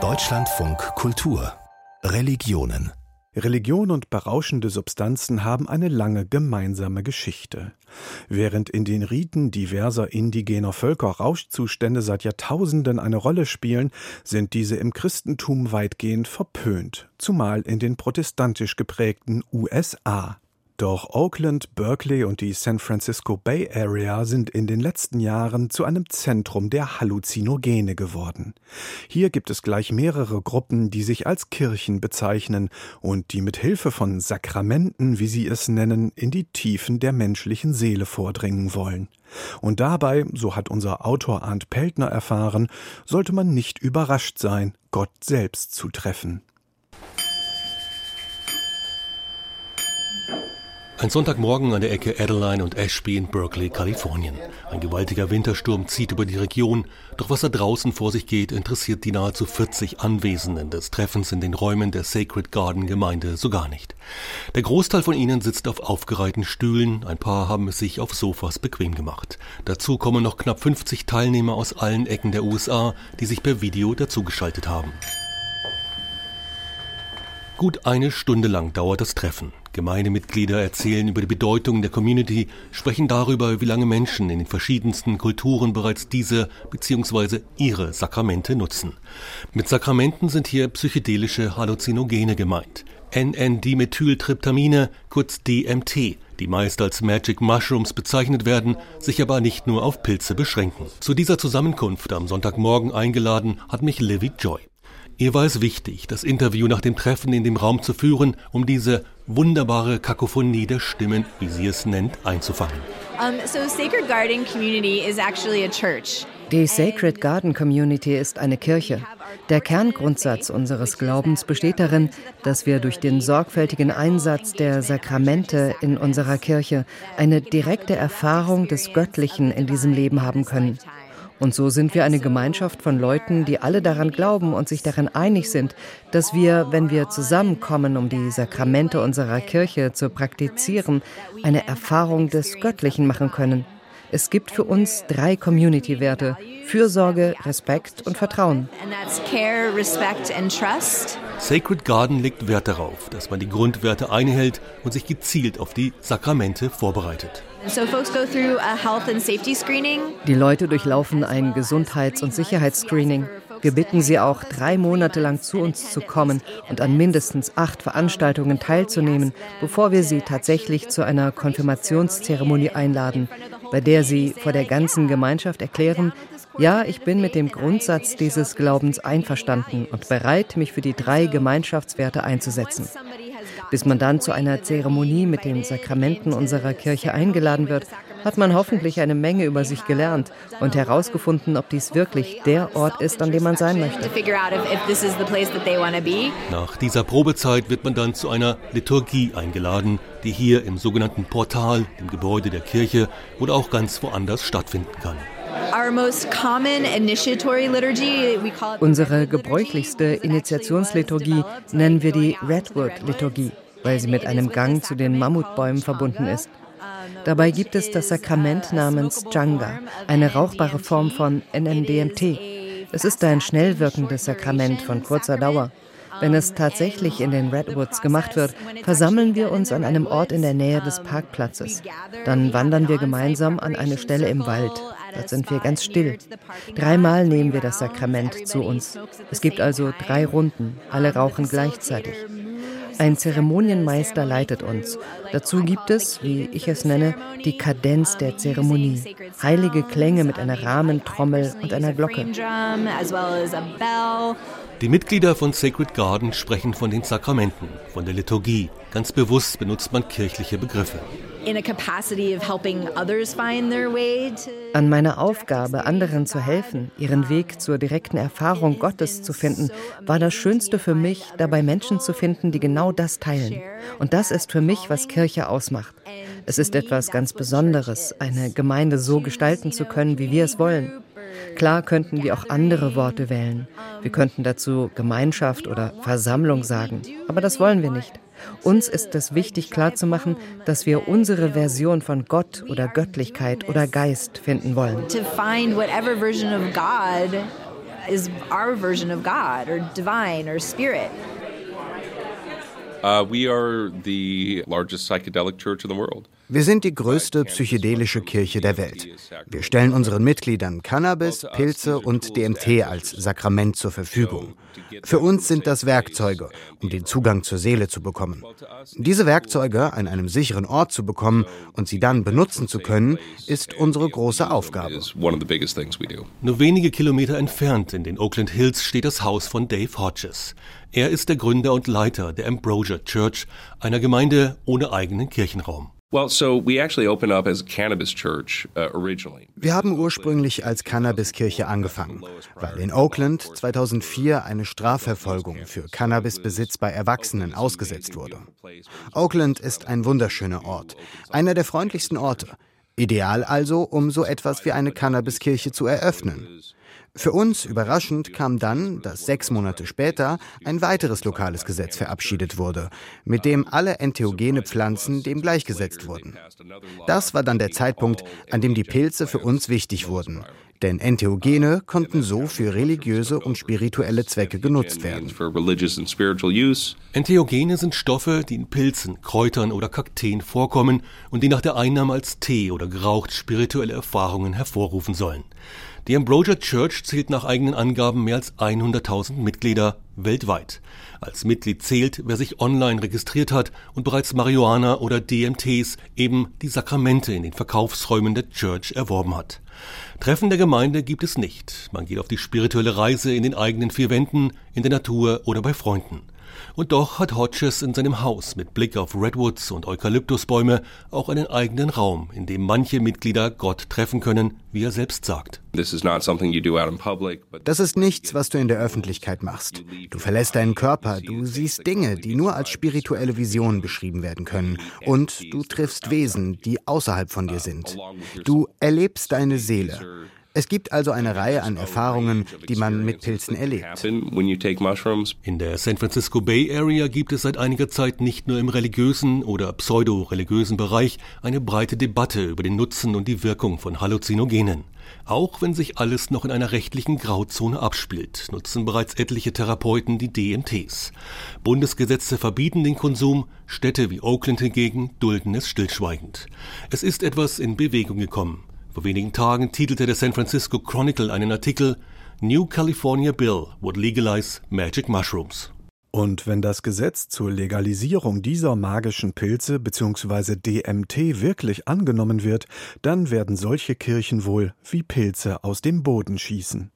Deutschlandfunk Kultur Religionen Religion und berauschende Substanzen haben eine lange gemeinsame Geschichte. Während in den Riten diverser indigener Völker Rauschzustände seit Jahrtausenden eine Rolle spielen, sind diese im Christentum weitgehend verpönt, zumal in den protestantisch geprägten USA. Doch Oakland, Berkeley und die San Francisco Bay Area sind in den letzten Jahren zu einem Zentrum der Halluzinogene geworden. Hier gibt es gleich mehrere Gruppen, die sich als Kirchen bezeichnen und die mit Hilfe von Sakramenten, wie sie es nennen, in die Tiefen der menschlichen Seele vordringen wollen. Und dabei, so hat unser Autor Arndt Peltner erfahren, sollte man nicht überrascht sein, Gott selbst zu treffen. Ein Sonntagmorgen an der Ecke Adeline und Ashby in Berkeley, Kalifornien. Ein gewaltiger Wintersturm zieht über die Region, doch was da draußen vor sich geht, interessiert die nahezu 40 Anwesenden des Treffens in den Räumen der Sacred Garden Gemeinde so gar nicht. Der Großteil von ihnen sitzt auf aufgereihten Stühlen, ein paar haben es sich auf Sofas bequem gemacht. Dazu kommen noch knapp 50 Teilnehmer aus allen Ecken der USA, die sich per Video dazugeschaltet haben. Gut eine Stunde lang dauert das Treffen. Gemeindemitglieder erzählen über die Bedeutung der Community, sprechen darüber, wie lange Menschen in den verschiedensten Kulturen bereits diese bzw. ihre Sakramente nutzen. Mit Sakramenten sind hier psychedelische Halluzinogene gemeint. NN-Dimethyltryptamine, kurz DMT, die meist als Magic Mushrooms bezeichnet werden, sich aber nicht nur auf Pilze beschränken. Zu dieser Zusammenkunft am Sonntagmorgen eingeladen hat mich Livy Joy. Ihr war es wichtig, das Interview nach dem Treffen in dem Raum zu führen, um diese wunderbare Kakophonie der Stimmen, wie sie es nennt, einzufangen. Um, so Sacred Garden Community is actually a church. Die Sacred Garden Community ist eine Kirche. Der Kerngrundsatz unseres Glaubens besteht darin, dass wir durch den sorgfältigen Einsatz der Sakramente in unserer Kirche eine direkte Erfahrung des Göttlichen in diesem Leben haben können. Und so sind wir eine Gemeinschaft von Leuten, die alle daran glauben und sich darin einig sind, dass wir, wenn wir zusammenkommen, um die Sakramente unserer Kirche zu praktizieren, eine Erfahrung des Göttlichen machen können. Es gibt für uns drei Community-Werte. Fürsorge, Respekt und Vertrauen. Sacred Garden legt Wert darauf, dass man die Grundwerte einhält und sich gezielt auf die Sakramente vorbereitet. Die Leute durchlaufen ein Gesundheits- und Sicherheitsscreening. Wir bitten sie auch, drei Monate lang zu uns zu kommen und an mindestens acht Veranstaltungen teilzunehmen, bevor wir sie tatsächlich zu einer Konfirmationszeremonie einladen, bei der sie vor der ganzen Gemeinschaft erklären, ja, ich bin mit dem Grundsatz dieses Glaubens einverstanden und bereit, mich für die drei Gemeinschaftswerte einzusetzen. Bis man dann zu einer Zeremonie mit den Sakramenten unserer Kirche eingeladen wird, hat man hoffentlich eine Menge über sich gelernt und herausgefunden, ob dies wirklich der Ort ist, an dem man sein möchte. Nach dieser Probezeit wird man dann zu einer Liturgie eingeladen, die hier im sogenannten Portal, im Gebäude der Kirche oder auch ganz woanders stattfinden kann. Unsere gebräuchlichste Initiationsliturgie nennen wir die Redwood-Liturgie, weil sie mit einem Gang zu den Mammutbäumen verbunden ist. Dabei gibt es das Sakrament namens Janga, eine rauchbare Form von NNDMT. Es ist ein schnell wirkendes Sakrament von kurzer Dauer. Wenn es tatsächlich in den Redwoods gemacht wird, versammeln wir uns an einem Ort in der Nähe des Parkplatzes. Dann wandern wir gemeinsam an eine Stelle im Wald. Dort sind wir ganz still. Dreimal nehmen wir das Sakrament zu uns. Es gibt also drei Runden. Alle rauchen gleichzeitig. Ein Zeremonienmeister leitet uns. Dazu gibt es, wie ich es nenne, die Kadenz der Zeremonie. Heilige Klänge mit einer Rahmentrommel und einer Glocke. Die Mitglieder von Sacred Garden sprechen von den Sakramenten, von der Liturgie. Ganz bewusst benutzt man kirchliche Begriffe. An meiner Aufgabe, anderen zu helfen, ihren Weg zur direkten Erfahrung Gottes zu finden, war das Schönste für mich, dabei Menschen zu finden, die genau das teilen. Und das ist für mich, was Kirche ausmacht. Es ist etwas ganz Besonderes, eine Gemeinde so gestalten zu können, wie wir es wollen. Klar könnten wir auch andere Worte wählen. Wir könnten dazu Gemeinschaft oder Versammlung sagen, aber das wollen wir nicht. Uns ist es wichtig klarzumachen, dass wir unsere Version von Gott oder Göttlichkeit oder Geist finden wollen. is our version of God or divine or spirit. Uh, we are the largest psychedelic church in the world. Wir sind die größte psychedelische Kirche der Welt. Wir stellen unseren Mitgliedern Cannabis, Pilze und DMT als Sakrament zur Verfügung. Für uns sind das Werkzeuge, um den Zugang zur Seele zu bekommen. Diese Werkzeuge an einem sicheren Ort zu bekommen und sie dann benutzen zu können, ist unsere große Aufgabe. Nur wenige Kilometer entfernt in den Oakland Hills steht das Haus von Dave Hodges. Er ist der Gründer und Leiter der Ambrosia Church, einer Gemeinde ohne eigenen Kirchenraum. Uh, Wir haben ursprünglich als Cannabiskirche angefangen, weil in Oakland 2004 eine Strafverfolgung für Cannabisbesitz bei Erwachsenen ausgesetzt wurde. Oakland ist ein wunderschöner Ort, einer der freundlichsten Orte. Ideal also, um so etwas wie eine Cannabiskirche zu eröffnen. Für uns überraschend kam dann, dass sechs Monate später ein weiteres lokales Gesetz verabschiedet wurde, mit dem alle entheogene Pflanzen dem gleichgesetzt wurden. Das war dann der Zeitpunkt, an dem die Pilze für uns wichtig wurden. Denn Entheogene konnten so für religiöse und spirituelle Zwecke genutzt werden. Entheogene sind Stoffe, die in Pilzen, Kräutern oder Kakteen vorkommen und die nach der Einnahme als Tee oder geraucht spirituelle Erfahrungen hervorrufen sollen. Die Ambrosia Church zählt nach eigenen Angaben mehr als 100.000 Mitglieder weltweit. Als Mitglied zählt, wer sich online registriert hat und bereits Marihuana oder DMTs, eben die Sakramente in den Verkaufsräumen der Church erworben hat. Treffen der Gemeinde gibt es nicht. Man geht auf die spirituelle Reise in den eigenen vier Wänden, in der Natur oder bei Freunden. Und doch hat Hodges in seinem Haus mit Blick auf Redwoods und Eukalyptusbäume auch einen eigenen Raum, in dem manche Mitglieder Gott treffen können, wie er selbst sagt. Das ist nichts, was du in der Öffentlichkeit machst. Du verlässt deinen Körper, du siehst Dinge, die nur als spirituelle Visionen beschrieben werden können. Und du triffst Wesen, die außerhalb von dir sind. Du erlebst deine Seele. Es gibt also eine Reihe an Erfahrungen, die man mit Pilzen erlebt. In der San Francisco Bay Area gibt es seit einiger Zeit nicht nur im religiösen oder pseudo-religiösen Bereich eine breite Debatte über den Nutzen und die Wirkung von Halluzinogenen. Auch wenn sich alles noch in einer rechtlichen Grauzone abspielt, nutzen bereits etliche Therapeuten die DMTs. Bundesgesetze verbieten den Konsum, Städte wie Oakland hingegen dulden es stillschweigend. Es ist etwas in Bewegung gekommen. Vor wenigen Tagen titelte der San Francisco Chronicle einen Artikel New California Bill would legalize magic mushrooms. Und wenn das Gesetz zur Legalisierung dieser magischen Pilze bzw. DMT wirklich angenommen wird, dann werden solche Kirchen wohl wie Pilze aus dem Boden schießen.